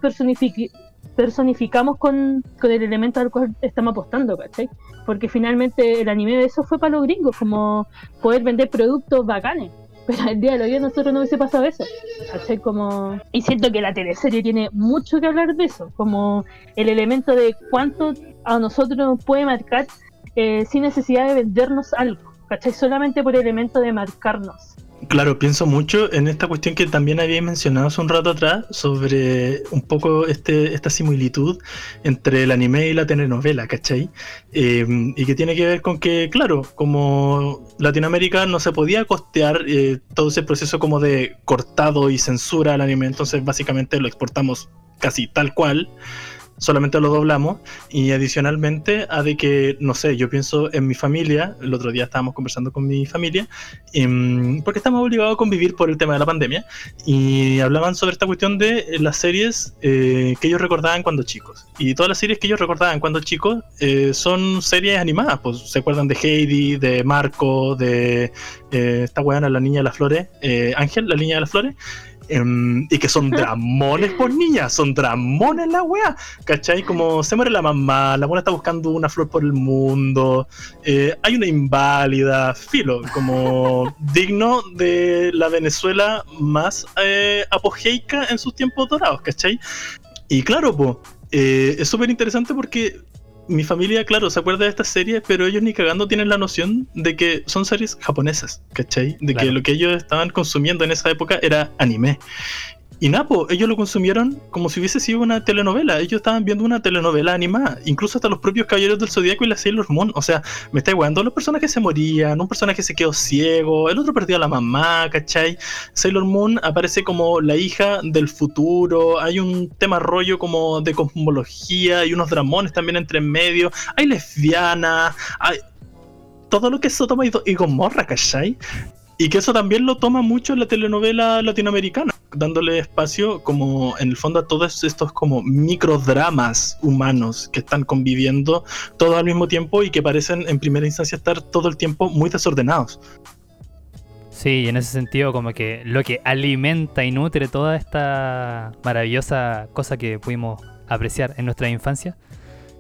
personificamos con, con el elemento al cual estamos apostando, ¿cachai? Porque finalmente el anime de eso fue para los gringos, como poder vender productos bacanes. Pero el día de hoy a nosotros no hubiese pasado eso. ¿cachai? Como... Y siento que la teleserie tiene mucho que hablar de eso, como el elemento de cuánto a nosotros nos puede marcar eh, sin necesidad de vendernos algo, ¿cachai? Solamente por el elemento de marcarnos. Claro, pienso mucho en esta cuestión que también había mencionado hace un rato atrás sobre un poco este, esta similitud entre el anime y la telenovela, ¿cachai? Eh, y que tiene que ver con que, claro, como Latinoamérica no se podía costear eh, todo ese proceso como de cortado y censura al anime, entonces básicamente lo exportamos casi tal cual, solamente lo doblamos y adicionalmente a de que, no sé, yo pienso en mi familia, el otro día estábamos conversando con mi familia, em, porque estamos obligados a convivir por el tema de la pandemia y hablaban sobre esta cuestión de eh, las series eh, que ellos recordaban cuando chicos. Y todas las series que ellos recordaban cuando chicos eh, son series animadas, pues se acuerdan de Heidi, de Marco, de eh, esta weana, la niña de las flores, eh, Ángel, la niña de las flores. Em, y que son dramones por niñas, son dramones la wea, ¿cachai? Como se muere la mamá, la buena está buscando una flor por el mundo, eh, hay una inválida, filo, como digno de la Venezuela más eh, apogeica en sus tiempos dorados, ¿cachai? Y claro, po, eh, es súper interesante porque mi familia, claro, se acuerda de estas series, pero ellos ni cagando tienen la noción de que son series japonesas, ¿cachai? De que lo que ellos estaban consumiendo en esa época era anime. Y Napo, ellos lo consumieron como si hubiese sido una telenovela. Ellos estaban viendo una telenovela animada. Incluso hasta los propios Caballeros del Zodíaco y la Sailor Moon. O sea, me está igualando los personajes se morían, un personaje se quedó ciego, el otro perdió a la mamá, ¿cachai? Sailor Moon aparece como la hija del futuro. Hay un tema rollo como de cosmología y unos dramones también entre en medio. Hay lesbianas, hay todo lo que es Sodoma y, y Gomorra, ¿cachai? Y que eso también lo toma mucho la telenovela latinoamericana, dándole espacio como en el fondo a todos estos como microdramas humanos que están conviviendo todos al mismo tiempo y que parecen en primera instancia estar todo el tiempo muy desordenados. Sí, y en ese sentido como que lo que alimenta y nutre toda esta maravillosa cosa que pudimos apreciar en nuestra infancia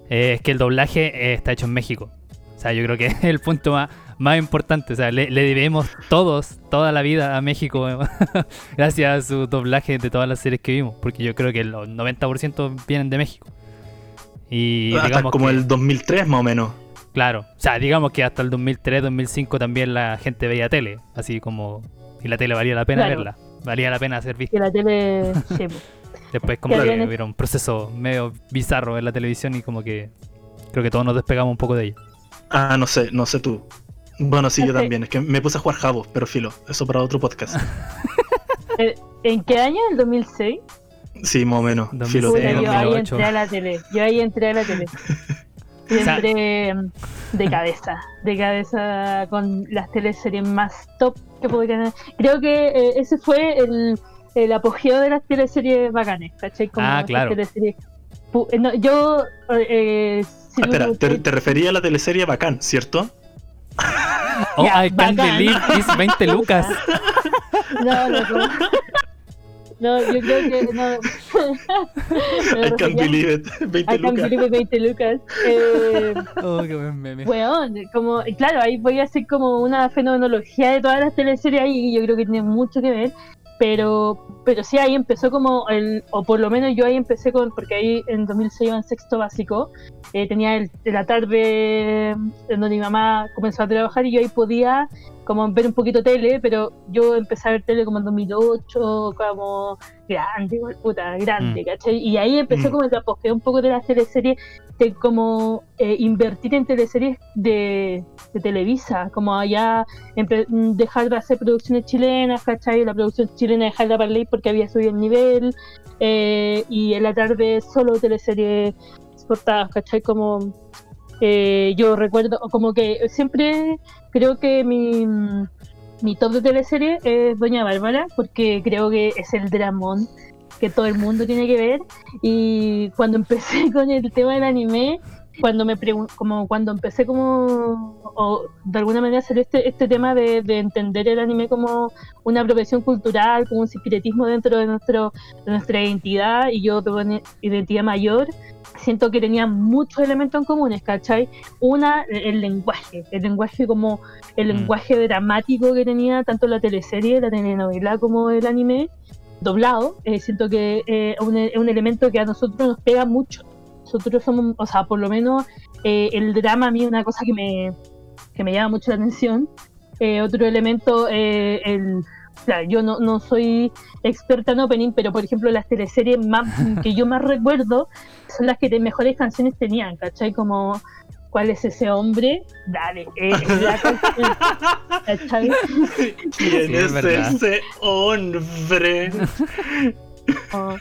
eh, es que el doblaje eh, está hecho en México. O sea, yo creo que es el punto más, más importante. O sea, le, le debemos todos, toda la vida a México gracias a su doblaje de todas las series que vimos. Porque yo creo que los 90% vienen de México. Y Hasta digamos como que- el 2003 más o menos. Claro, o sea, digamos que hasta el 2003, 2005 también la gente veía tele, así como y la tele valía la pena Claro. verla, valía la pena ser vista. Que la tele. sí. Después como que hubiera un proceso medio bizarro en la televisión y como que creo que todos nos despegamos un poco de ella. Ah, no sé, no sé tú. Bueno, sí, yo Perfecto. también. Es que me puse a jugar Jabo, pero filo. Eso para otro podcast. Eh, ¿En qué año? ¿En 2006? Sí, más o menos. 2006, Filo. Yo ahí 2008. entré a la tele. Yo ahí entré a la tele. Y sea- entré mm, de cabeza. De cabeza con las teleseries más top que podrían haber. Creo que eh, ese fue el, el apogeo de las teleseries bacanes, ¿cachai? Como Ah, claro. teleseries- eh, no, yo. eh, si Ah, espera, te, te refería a la teleserie Bacán, ¿cierto? Oh, Ya, I can't believe it's 20 lucas. No, no, no. No, yo creo que no. I can't believe it. 20 I can't lucas. believe it, 20 lucas. Eh, Oh, qué buen meme. Weón, como, claro, ahí voy a hacer como una fenomenología de todas las teleseries ahí, y yo creo que tiene mucho que ver, pero, pero sí, ahí empezó como, el, o por lo menos yo ahí empecé con, porque ahí en 2006 iba en sexto básico, eh, tenía el, la tarde donde mi mamá comenzó a trabajar y yo ahí podía como ver un poquito tele, pero yo empecé a ver tele como en 2008, como grande, puta, grande, Mm. ¿cachai? Y ahí empezó Mm. como el apogeo un poco de las teleseries de como eh, invertir en teleseries de, de Televisa, como allá dejar de hacer producciones chilenas, ¿cachai? La producción chilena dejarla para ley porque había subido el nivel, eh, y en la tarde solo teleseries exportadas, ¿cachai? Como eh, yo recuerdo, como que siempre creo que mi, top de teleserie es Doña Bárbara, porque creo que es el dramón que todo el mundo tiene que ver. Y cuando empecé con el tema del anime, cuando me como cuando empecé como o de alguna manera hacer este, este tema de, de entender el anime como una apropiación cultural, como un secretismo dentro de nuestro de nuestra identidad y yo tengo una identidad mayor, siento que tenía muchos elementos en comunes, ¿cachai? Una, el lenguaje, el lenguaje como el Mm. lenguaje dramático que tenía tanto la teleserie, la telenovela como el anime doblado, eh, siento que eh, es un, elemento que a nosotros nos pega mucho. Nosotros somos, o sea, por lo menos eh, el drama a mí es una cosa que me, que me llama mucho la atención. Otro elemento, el, claro, yo no, no soy experta en opening, pero por ejemplo las teleseries más, que yo más recuerdo son las que de mejores canciones tenían, ¿cachai? Como ¿Cuál es ese hombre? Dale, eh, es la canción, ¿cachai? ¿Quién Sí, es ese hombre? Ah,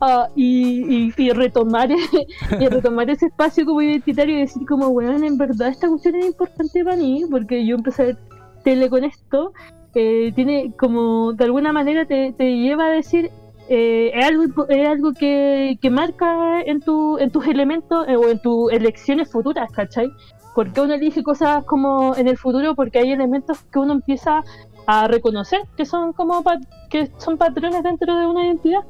ah, y, y- y retomar y retomar ese espacio como identitario y decir como weón en verdad esta cuestión es importante para mí porque yo empecé a ver tele con esto eh, tiene como de alguna manera te, te lleva a decir eh, es algo es algo que, que marca en tu en tus elementos eh, o en tus elecciones futuras ¿cachai? porque uno elige cosas como en el futuro porque hay elementos que uno empieza a reconocer que son como que son patrones dentro de una identidad.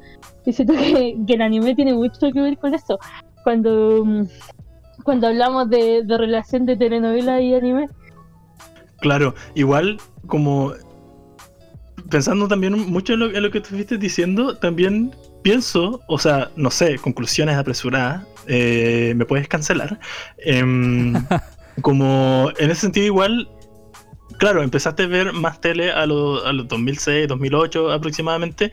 Y siento que, que el anime tiene mucho que ver con eso. Cuando cuando hablamos de, de relación de telenovela y anime. Claro, igual como pensando también mucho en lo, en lo que estuviste diciendo, también pienso, o sea, no sé, conclusiones apresuradas, eh, me puedes cancelar. Em, como en ese sentido igual, claro, empezaste a ver más tele a, lo- a los 2006, 2008 aproximadamente,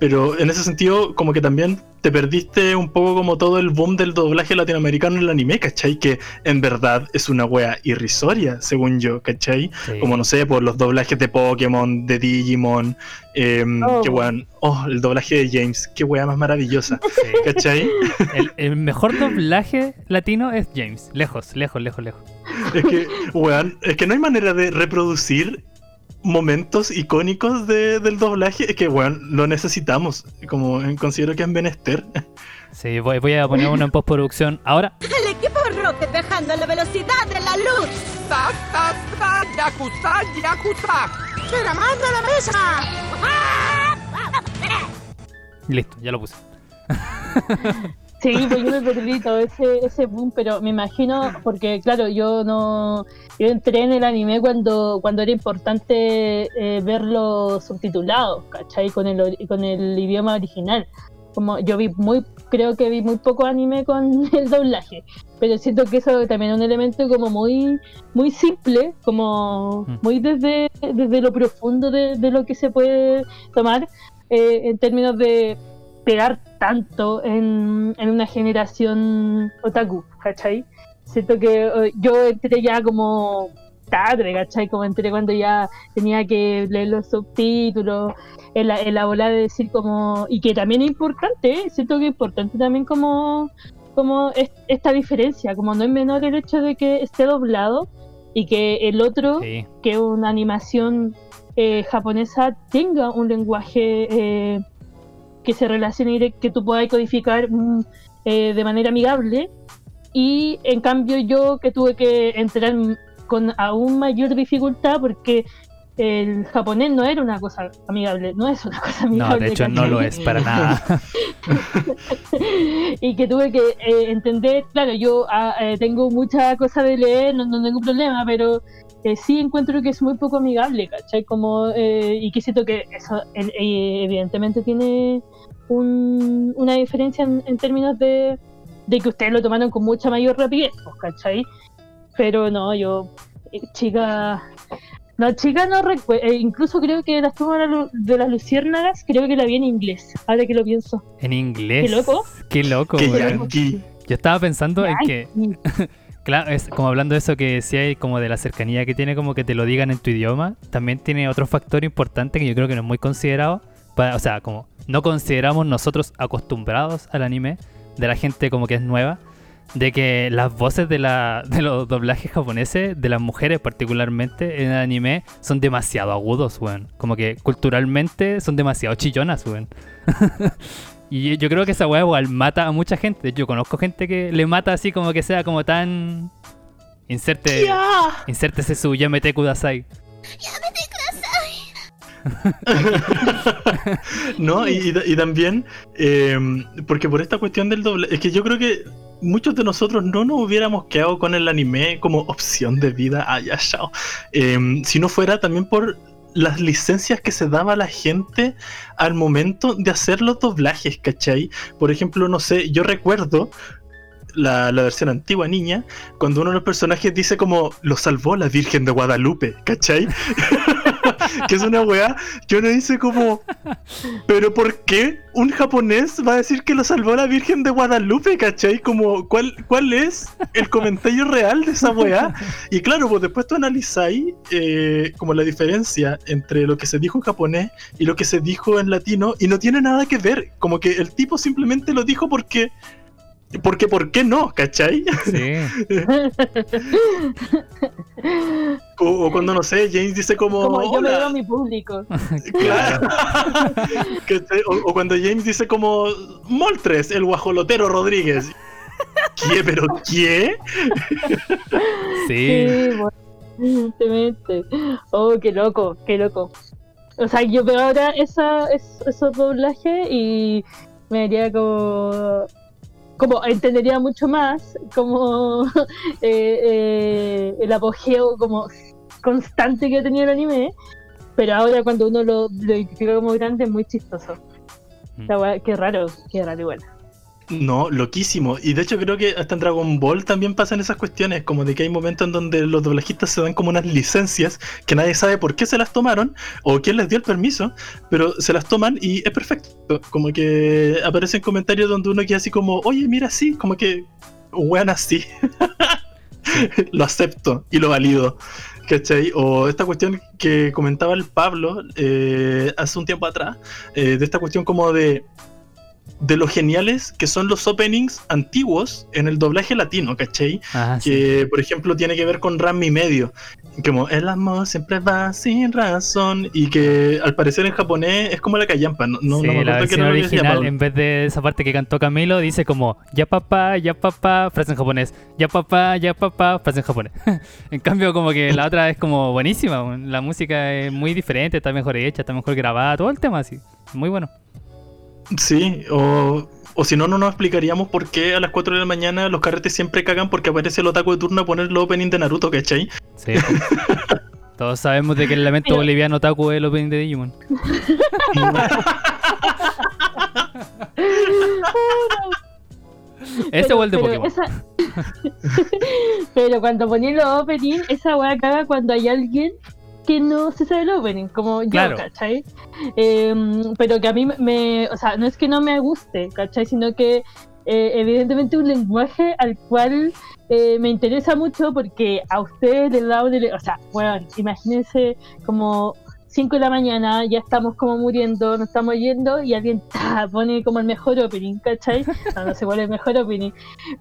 pero en ese sentido como que también te perdiste un poco como todo el boom del doblaje latinoamericano en el anime, ¿cachai? Que en verdad es una wea irrisoria, según yo, ¿cachai? Sí. Como no sé, por los doblajes de Pokémon, de Digimon, em, Oh. qué weón, oh, el doblaje de James, qué wea más maravillosa, Sí. ¿cachai? El, el mejor doblaje latino es James. Lejos, lejos, lejos, lejos. Es que, weón, es que no hay manera de reproducir momentos icónicos de- del doblaje, es que, weón, lo necesitamos, como eh, considero que es menester. Sí, voy, voy a poner uno en postproducción ahora. El equipo Rocket viajando a la velocidad de la luz. Ta, ta, ta, Yakuza, Yakuza. Y listo, ya lo puse. Sí, pues yo me perdí todo ese, ese boom, pero me imagino, porque claro, yo no, yo entré en el anime cuando, cuando era importante eh, verlo subtitulado, ¿cachai? Con el, con el idioma original. Como yo vi muy, creo que vi muy poco anime con el doblaje, pero siento que eso también es un elemento como muy, muy simple, como Mm. muy desde, desde lo profundo de, de lo que se puede tomar eh, en términos de pegar tanto en, en una generación otaku, ¿cachai? Siento que eh, yo entré ya como tarde, ¿cachai? Como entré cuando ya tenía que leer los subtítulos, en la, en la bola de decir como... Y que también es importante, ¿eh? siento que es importante también como, como es- esta diferencia, como no es menor el hecho de que esté doblado y que el otro Sí. que una animación eh, japonesa tenga un lenguaje eh, que se relacione direct- que tú puedas codificar mm, eh, de manera amigable y en cambio yo que tuve que entrar con aún mayor dificultad porque el japonés no era una cosa amigable, no es una cosa amigable. No, de hecho no lo es para nada. y que tuve que eh, entender, claro, yo ah, eh, tengo mucha cosa de leer, no, no tengo problema, pero eh, sí encuentro que es muy poco amigable, ¿cachai? Como, eh, y que siento que eso eh, eh, evidentemente tiene un- una diferencia en, en términos de, de que ustedes lo tomaron con mucha mayor rapidez, pues, ¿cachai? Pero no, yo, eh, chica... No, chica, no recuerdo. incluso creo que las tomas de las luciérnagas, creo que la vi en inglés, ahora que lo pienso. En inglés. Qué loco. Qué loco, yankee. Yo estaba pensando en que. claro, es como hablando de eso que decía y como de la cercanía que tiene como que te lo digan en tu idioma, también tiene otro factor importante que yo creo que no es muy considerado, para, o sea, como no consideramos nosotros acostumbrados al anime, de la gente como que es nueva, de que las voces de, la, de los doblajes japoneses, de las mujeres particularmente en el anime, son demasiado agudos, weón. Como que culturalmente son demasiado chillonas, weón. y yo creo que esa weá igual mata a mucha gente. Yo conozco gente que le mata así como que sea como tan... Inserte, ¡Ya! insértese su Yamete Kudasai. no, y, y- y también, eh, porque por esta cuestión del doble, es que yo creo que muchos de nosotros no nos hubiéramos quedado con el anime como opción de vida, ah, ya, chao. Eh, si no fuera también por las licencias que se daba a la gente al momento de hacer los doblajes, ¿cachai? Por ejemplo, no sé, yo recuerdo la, la versión antigua niña, cuando uno de los personajes dice como lo salvó la Virgen de Guadalupe, ¿cachai? que es una weá que uno dice como, pero ¿por qué un japonés va a decir que lo salvó la Virgen de Guadalupe, ¿cachai? Como, ¿cuál, cuál es el comentario real de esa weá? Y claro, pues después tú analizáis eh, como la diferencia entre lo que se dijo en japonés y lo que se dijo en latino y no tiene nada que ver, como que el tipo simplemente lo dijo porque... Porque, ¿por qué no? ¿Cachai? Sí. O, o cuando, no sé, James dice como... Como yo me veo a mi público. Claro. O, o cuando James dice como Moltres, el guajolotero Rodríguez. ¿Qué? ¿Pero qué? Sí. Sí, bueno, evidentemente. Oh, qué loco, qué loco. O sea, yo veo ahora esa, es- esos doblajes y me haría como. Como entendería mucho más como eh, eh, el apogeo como constante que ha tenido el anime, pero ahora cuando uno lo, lo identifica como grande es muy chistoso. Mm. Qué raro, qué raro igual. No, loquísimo. Y de hecho creo que hasta en Dragon Ball también pasan esas cuestiones, como de que hay momentos en donde los doblajistas se dan como unas licencias que nadie sabe por qué se las tomaron o quién les dio el permiso, pero se las toman y es perfecto. Como que aparecen comentarios donde uno queda así como, oye, mira, sí, como que, weón, así. lo acepto y lo valido. ¿Cachai? O esta cuestión que comentaba el Pablo eh, hace un tiempo atrás, eh, de esta cuestión como de de lo geniales que son los openings antiguos en el doblaje latino, ¿cachai? Ah, sí. Que, por ejemplo, tiene que ver con Ram y medio. Como el amor siempre va sin razón. Y que al parecer en japonés es como la callampa. No, no, Sí, no me la versión que original, en vez de esa parte que cantó Camilo, dice como ya papá, ya papá, frase en japonés. Ya papá, ya papá, frase en japonés. en cambio, como que la otra es como buenísima. La música es muy diferente, está mejor hecha, está mejor grabada, todo el tema así. Muy bueno. Sí, o, o si no, no nos explicaríamos por qué a las 4 de la mañana los carretes siempre cagan porque aparece el otaku de turno a poner el opening de Naruto, ¿cachai? Sí. Todos sabemos de que el lamento boliviano Taku es el opening de Digimon. Ese Pero- o el de pero Pokémon. esa- pero cuando poní los opening, esa weá caga cuando hay alguien que no se sabe el opening, como Claro. yo, ¿cachai? Em, pero que a mí me, o sea, no es que no me guste, ¿cachai? Sino que eh, evidentemente un lenguaje al cual eh, me interesa mucho porque a ustedes da un, ele- o sea, bueno, imagínense como 5 de la mañana, ya estamos como muriendo, nos estamos yendo y alguien ¡ta! pone como el mejor opening, ¿cachai? No, no sé cuál es el mejor opening.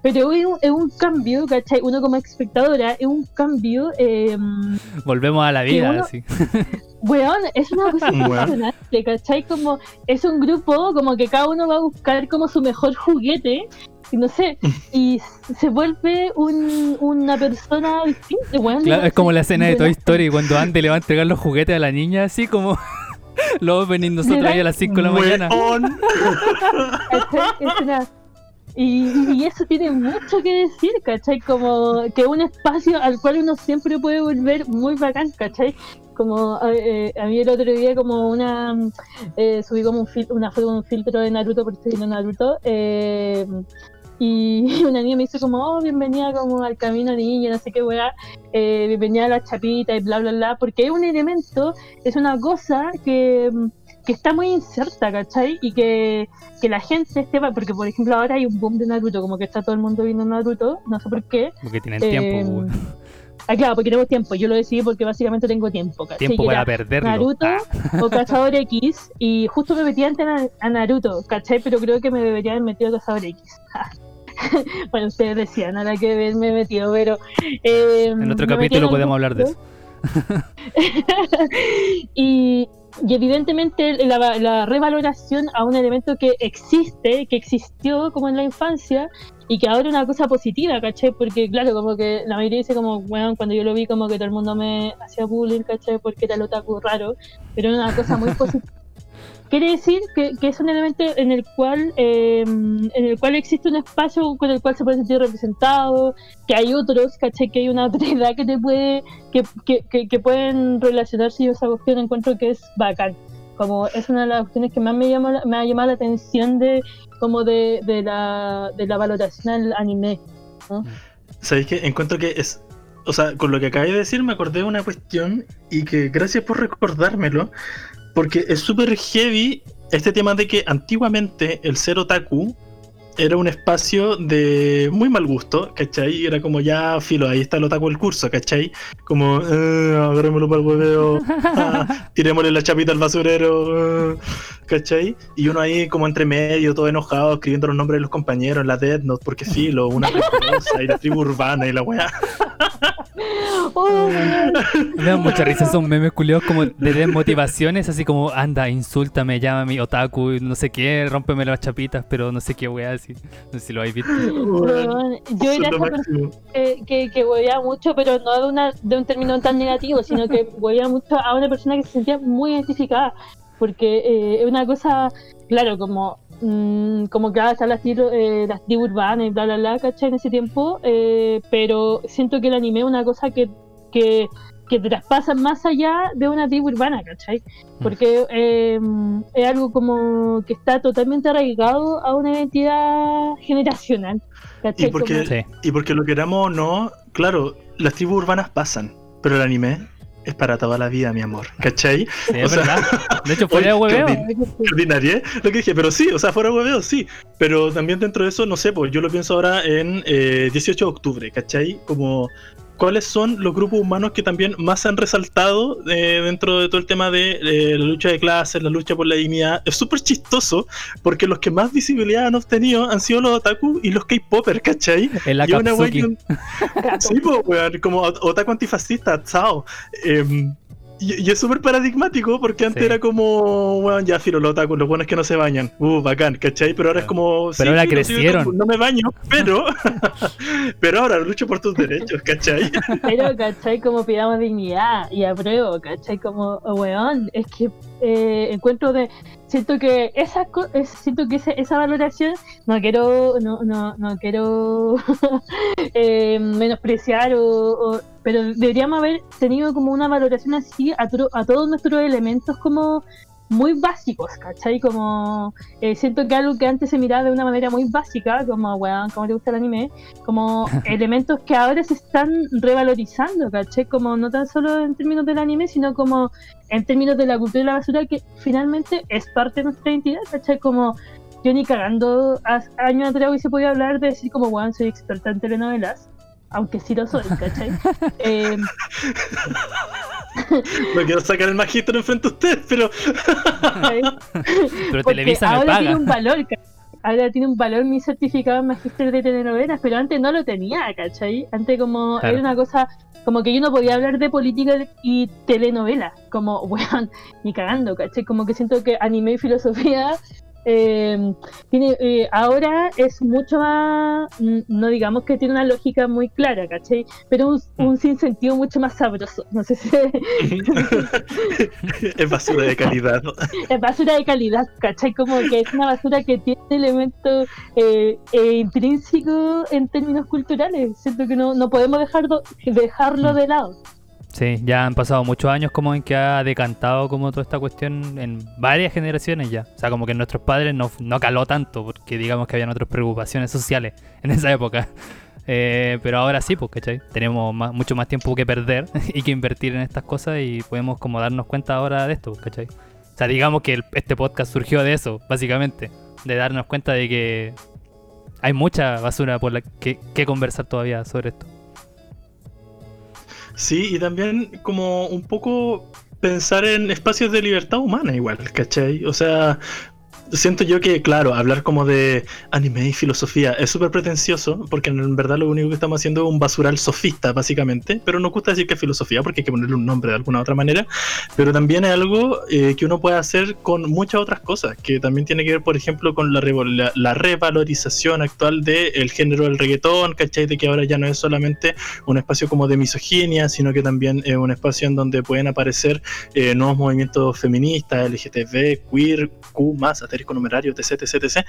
Pero es un, es un cambio, ¿cachai? Uno como espectadora, es un cambio, eh, Volvemos a la vida, uno- así. weón, es una cosa impresionante, ¿cachai? Como es un grupo, como que cada uno va a buscar como su mejor juguete, no sé, y se vuelve un, una persona distinta. Claro, es como la escena de Toy Story cuando Andy le va a entregar los juguetes a la niña, así como los opening nosotros ahí a las 5 de la mañana. Y, y eso tiene mucho que decir, ¿cachai? Como que un espacio al cual uno siempre puede volver muy bacán, ¿cachai? Como eh, a mí el otro día como una eh, subí como un fil- una foto con un filtro de Naruto porque estoy viendo Naruto eh, y una niña me dice como oh bienvenida como al camino niña no sé qué weá eh, bienvenida a la chapita y bla bla bla porque es un elemento es una cosa que, que está muy inserta ¿cachai? y que que la gente esté, porque por ejemplo ahora hay un boom de Naruto, como que está todo el mundo viendo Naruto, no sé por qué. Porque tienen Eh, tiempo, weón. Ah, claro, porque tengo tiempo, yo lo decidí porque básicamente tengo tiempo, ¿cachai? tiempo para perderlo. Naruto Ah, o Cazador X, y justo me metí antes a, a Naruto, ¿cachai? Pero creo que me debería haber metido a Cazador X. bueno, ustedes decían, nada que haberme metido, pero... eh, en otro me capítulo podemos hablar de eso. y, y evidentemente la, la revaloración a un elemento que existe, que existió como en la infancia y que ahora es una cosa positiva, ¿cachai? Porque claro, como que la mayoría dice como, bueno, cuando yo lo vi como que todo el mundo me hacía bullying, ¿cachai? Porque era el otaku raro, pero era una cosa muy positiva. Quiere decir que, que es un elemento en el cual eh, en el cual existe un espacio con el cual se puede sentir representado, que hay otros, ¿cachai? Que hay una otra que te puede, que, que, que, que pueden relacionarse y esa cuestión encuentro que es bacán. Como es una de las cuestiones que más me, llama, la- me ha llamado la atención de como de, de, la, de la valoración al anime. ¿Sabéis qué? Encuentro que es. O sea, con lo que acabé de decir me acordé de una cuestión y que gracias por recordármelo, porque es súper heavy este tema de que antiguamente el ser otaku era un espacio de muy mal gusto, ¿cachai? Era como ya filo, ahí está el otaku del curso, ¿cachai? Como, eh, agarrémoslo para el hueveo, ah, tirémosle la chapita al basurero, eh, ¿cachai? Y uno ahí como entre medio, todo enojado, escribiendo los nombres de los compañeros la Death Note, porque filo, una cosa y la tribu urbana y la weá. Oh. Me dan mucha risa esos memes culiados como de desmotivaciones, así como, anda, insúltame, llámame otaku, no sé qué, rómpeme las chapitas, pero no sé qué wea así. No sé si lo habéis visto. Weón, Yo era esa persona que, que, que mucho, pero no de, una, de un término tan negativo, sino que huevea mucho a una persona que se sentía muy identificada. Porque eh, es una cosa, claro, como, mm, como que ahora están las, eh, las tribus urbanas y bla, bla, bla, ¿cachai? En ese tiempo, eh, pero siento que el anime es una cosa que, que, que traspasa más allá de una tribu urbana, ¿cachai? Porque eh, es algo como que está totalmente arraigado a una identidad generacional. ¿cachai? Y porque, Como- Sí. y porque lo queramos o no, claro, las tribus urbanas pasan, pero el anime es para toda la vida, mi amor, ¿cachai? Sí, es O sea, verdad. De hecho, fuera de hueveo. ordinaria, ¿eh? Lo que dije, pero sí, o sea, fuera hueveo, sí. Pero también dentro de eso, no sé, pues yo lo pienso ahora en eh, 18 de octubre, ¿cachai? Como cuáles son los grupos humanos que también más se han resaltado eh, dentro de todo el tema de eh, la lucha de clases, la lucha por la dignidad. Es súper chistoso porque los que más visibilidad han obtenido han sido los otaku y los K-popers, ¿cachai? El Y una un- Sí, po, weón, como ot- otaku antifascista, chao. Em, y, y es súper paradigmático porque antes Sí. era como, weón, ya filo los los buenos que no se bañan. Uh, bacán, ¿cachai? Pero ahora es como. Pero ahora filo, sí, crecieron. otaku, no me baño, pero. pero ahora lucho por tus derechos, ¿cachai? Pero, ¿cachai? Como pidamos dignidad y apruebo, ¿cachai? Como, oh, weón, es que eh, encuentro de. Siento que esa, siento que ese- esa valoración no quiero no, no, no quiero eh, menospreciar o, o- pero deberíamos haber tenido como una valoración así a, tro- a todos nuestros elementos como muy básicos, ¿cachai? Como eh, siento que algo que antes se miraba de una manera muy básica, como, weón, como te gusta el anime, como elementos que ahora se están revalorizando, ¿cachai? Como no tan solo en términos del anime, sino como en términos de la cultura de la basura, que finalmente es parte de nuestra identidad, ¿cachai? Como yo ni cagando años atrás hubiese podido hablar de decir como, weón, soy experta en telenovelas, aunque sí lo soy, ¿cachai? Eh, No quiero sacar el magistro enfrente a ustedes, pero. Pero Televisa me ahora paga. tiene un valor, ¿cachai? Ahora tiene un valor mi certificado en magíster de telenovelas, pero antes no lo tenía, ¿cachai? Antes como Claro. era una cosa, como que yo no podía hablar de política y telenovela, como, weón, ni cagando, ¿cachai? Como que siento que anime y filosofía eh, tiene, eh, ahora es mucho más, mm, no digamos que tiene una lógica muy clara, ¿cachai? Pero un, un sinsentido mucho más sabroso, no sé si es basura de calidad. es basura de calidad, ¿cachai? Como que es una basura que tiene elementos eh, eh, intrínsecos en términos culturales. Siento que no, no podemos dejarlo, dejarlo de lado. Sí, ya han pasado muchos años como en que ha decantado como toda esta cuestión en varias generaciones ya. O sea, como que nuestros padres no, no caló tanto porque digamos que habían otras preocupaciones sociales en esa época. Eh, pero ahora sí, pues, ¿cachai? Tenemos más- mucho más tiempo que perder y que invertir en estas cosas y podemos como darnos cuenta ahora de esto, ¿cachai? O sea, digamos que el- este podcast surgió de eso, básicamente. De darnos cuenta de que hay mucha basura por la que, que conversar todavía sobre esto. Sí, y también como un poco pensar en espacios de libertad humana igual, ¿cachai? O sea, siento yo que, claro, hablar como de anime y filosofía es súper pretencioso, porque en verdad lo único que estamos haciendo es un basural sofista, básicamente, pero nos gusta decir que es filosofía porque hay que ponerle un nombre de alguna otra manera, pero también es algo eh, que uno puede hacer con muchas otras cosas, que también tiene que ver, por ejemplo, con la, la, la revalorización actual del género del reggaetón, ¿cachai? De que ahora ya no es solamente un espacio como de misoginia, sino que también es un espacio en donde pueden aparecer eh, nuevos movimientos feministas, LGTB, queer, Q, asterisco numerario, etc, etc, etc.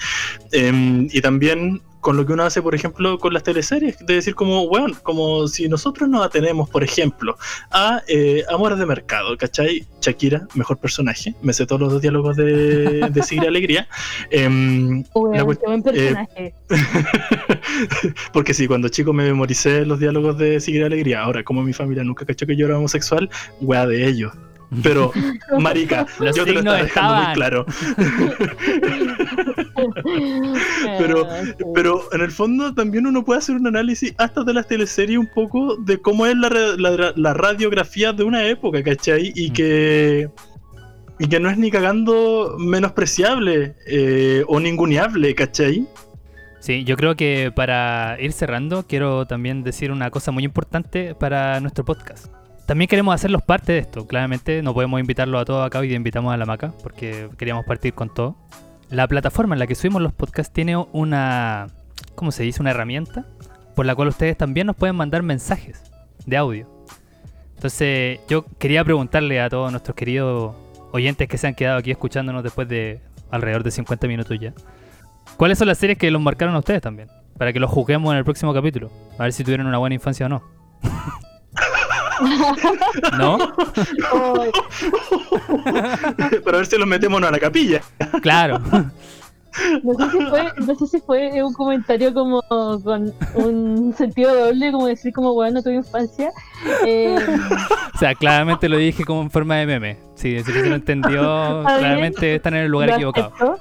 Em, y también con lo que uno hace, por ejemplo, con las teleseries, de decir como, bueno, como si nosotros nos atenemos, por ejemplo, a eh, Amores de Mercado, ¿cachai? Shakira, mejor personaje, me sé todos los diálogos de, de Sigrid Alegría. Em, La cuest- qué buen personaje. porque sí, cuando chico me memoricé los diálogos de Sigrid Alegría. Ahora, como mi familia nunca cachó que yo era homosexual, wea de ellos. Pero, marica, Los yo te lo estaba dejando muy claro. pero- Ah. Pero en el fondo también uno puede hacer un análisis hasta de las teleseries un poco de cómo es la- la radiografía de una época, ¿cachai? Y Mm. que... Y que no es ni cagando menospreciable eh, o ninguneable, ¿cachai? Sí, yo creo que para ir cerrando, quiero también decir una cosa muy importante para nuestro podcast. También queremos hacerlos parte de esto. Claramente no podemos invitarlos a todos acá y invitamos a la Maca porque queríamos partir con todo. La plataforma en la que subimos los podcasts tiene una, ¿cómo se dice? Una herramienta por la cual ustedes también nos pueden mandar mensajes de audio. Entonces yo quería preguntarle a todos nuestros queridos oyentes que se han quedado aquí escuchándonos después de alrededor de 50 minutos ya. ¿Cuáles son las series que los marcaron a ustedes también? Para que los juguemos en el próximo capítulo. A ver si tuvieron una buena infancia o no. ¿No? Para ver si los metemos o no a la capilla. Claro. No sé, si fue, no sé si fue un comentario como con un sentido doble, como decir como bueno, tuve infancia. Eh, O sea, claramente lo dije como en forma de meme. Sí, si se lo entendió, claramente están en el lugar equivocado.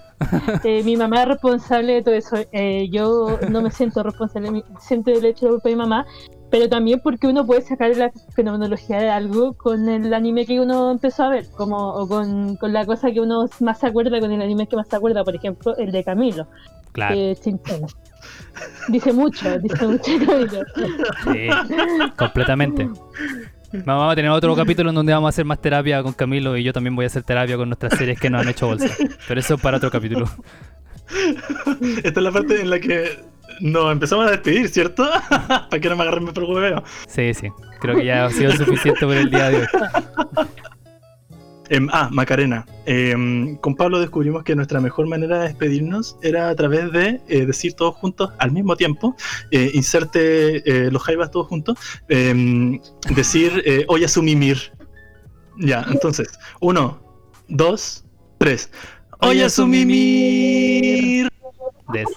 Eh, mi mamá es responsable de todo eso. Eh, yo no me siento responsable, siento del hecho de culpa de mi mamá. Pero también porque uno puede sacar la fenomenología de algo con el anime que uno empezó a ver, como o con, con la cosa que uno más se acuerda con el anime que más se acuerda, por ejemplo, el de Camilo, Claro. que es. Dice mucho, dice mucho Camilo. Sí, completamente. Vamos a tener otro capítulo en donde vamos a hacer más terapia con Camilo y yo también voy a hacer terapia con nuestras series que nos han hecho bolsa. Pero eso es para otro capítulo. Esta es la parte en la que nos empezamos a despedir, ¿cierto? Para que no me agarren por hueveo. Sí, sí. Creo que ya ha sido suficiente por el día de hoy. Em, ah, Macarena. Em, con Pablo descubrimos que nuestra mejor manera de despedirnos era a través de eh, decir todos juntos al mismo tiempo, eh, inserte eh, los jaivas todos juntos, em, decir eh, oye a su mimir. Ya, entonces, uno, dos, tres. Oye a su mimir. Des.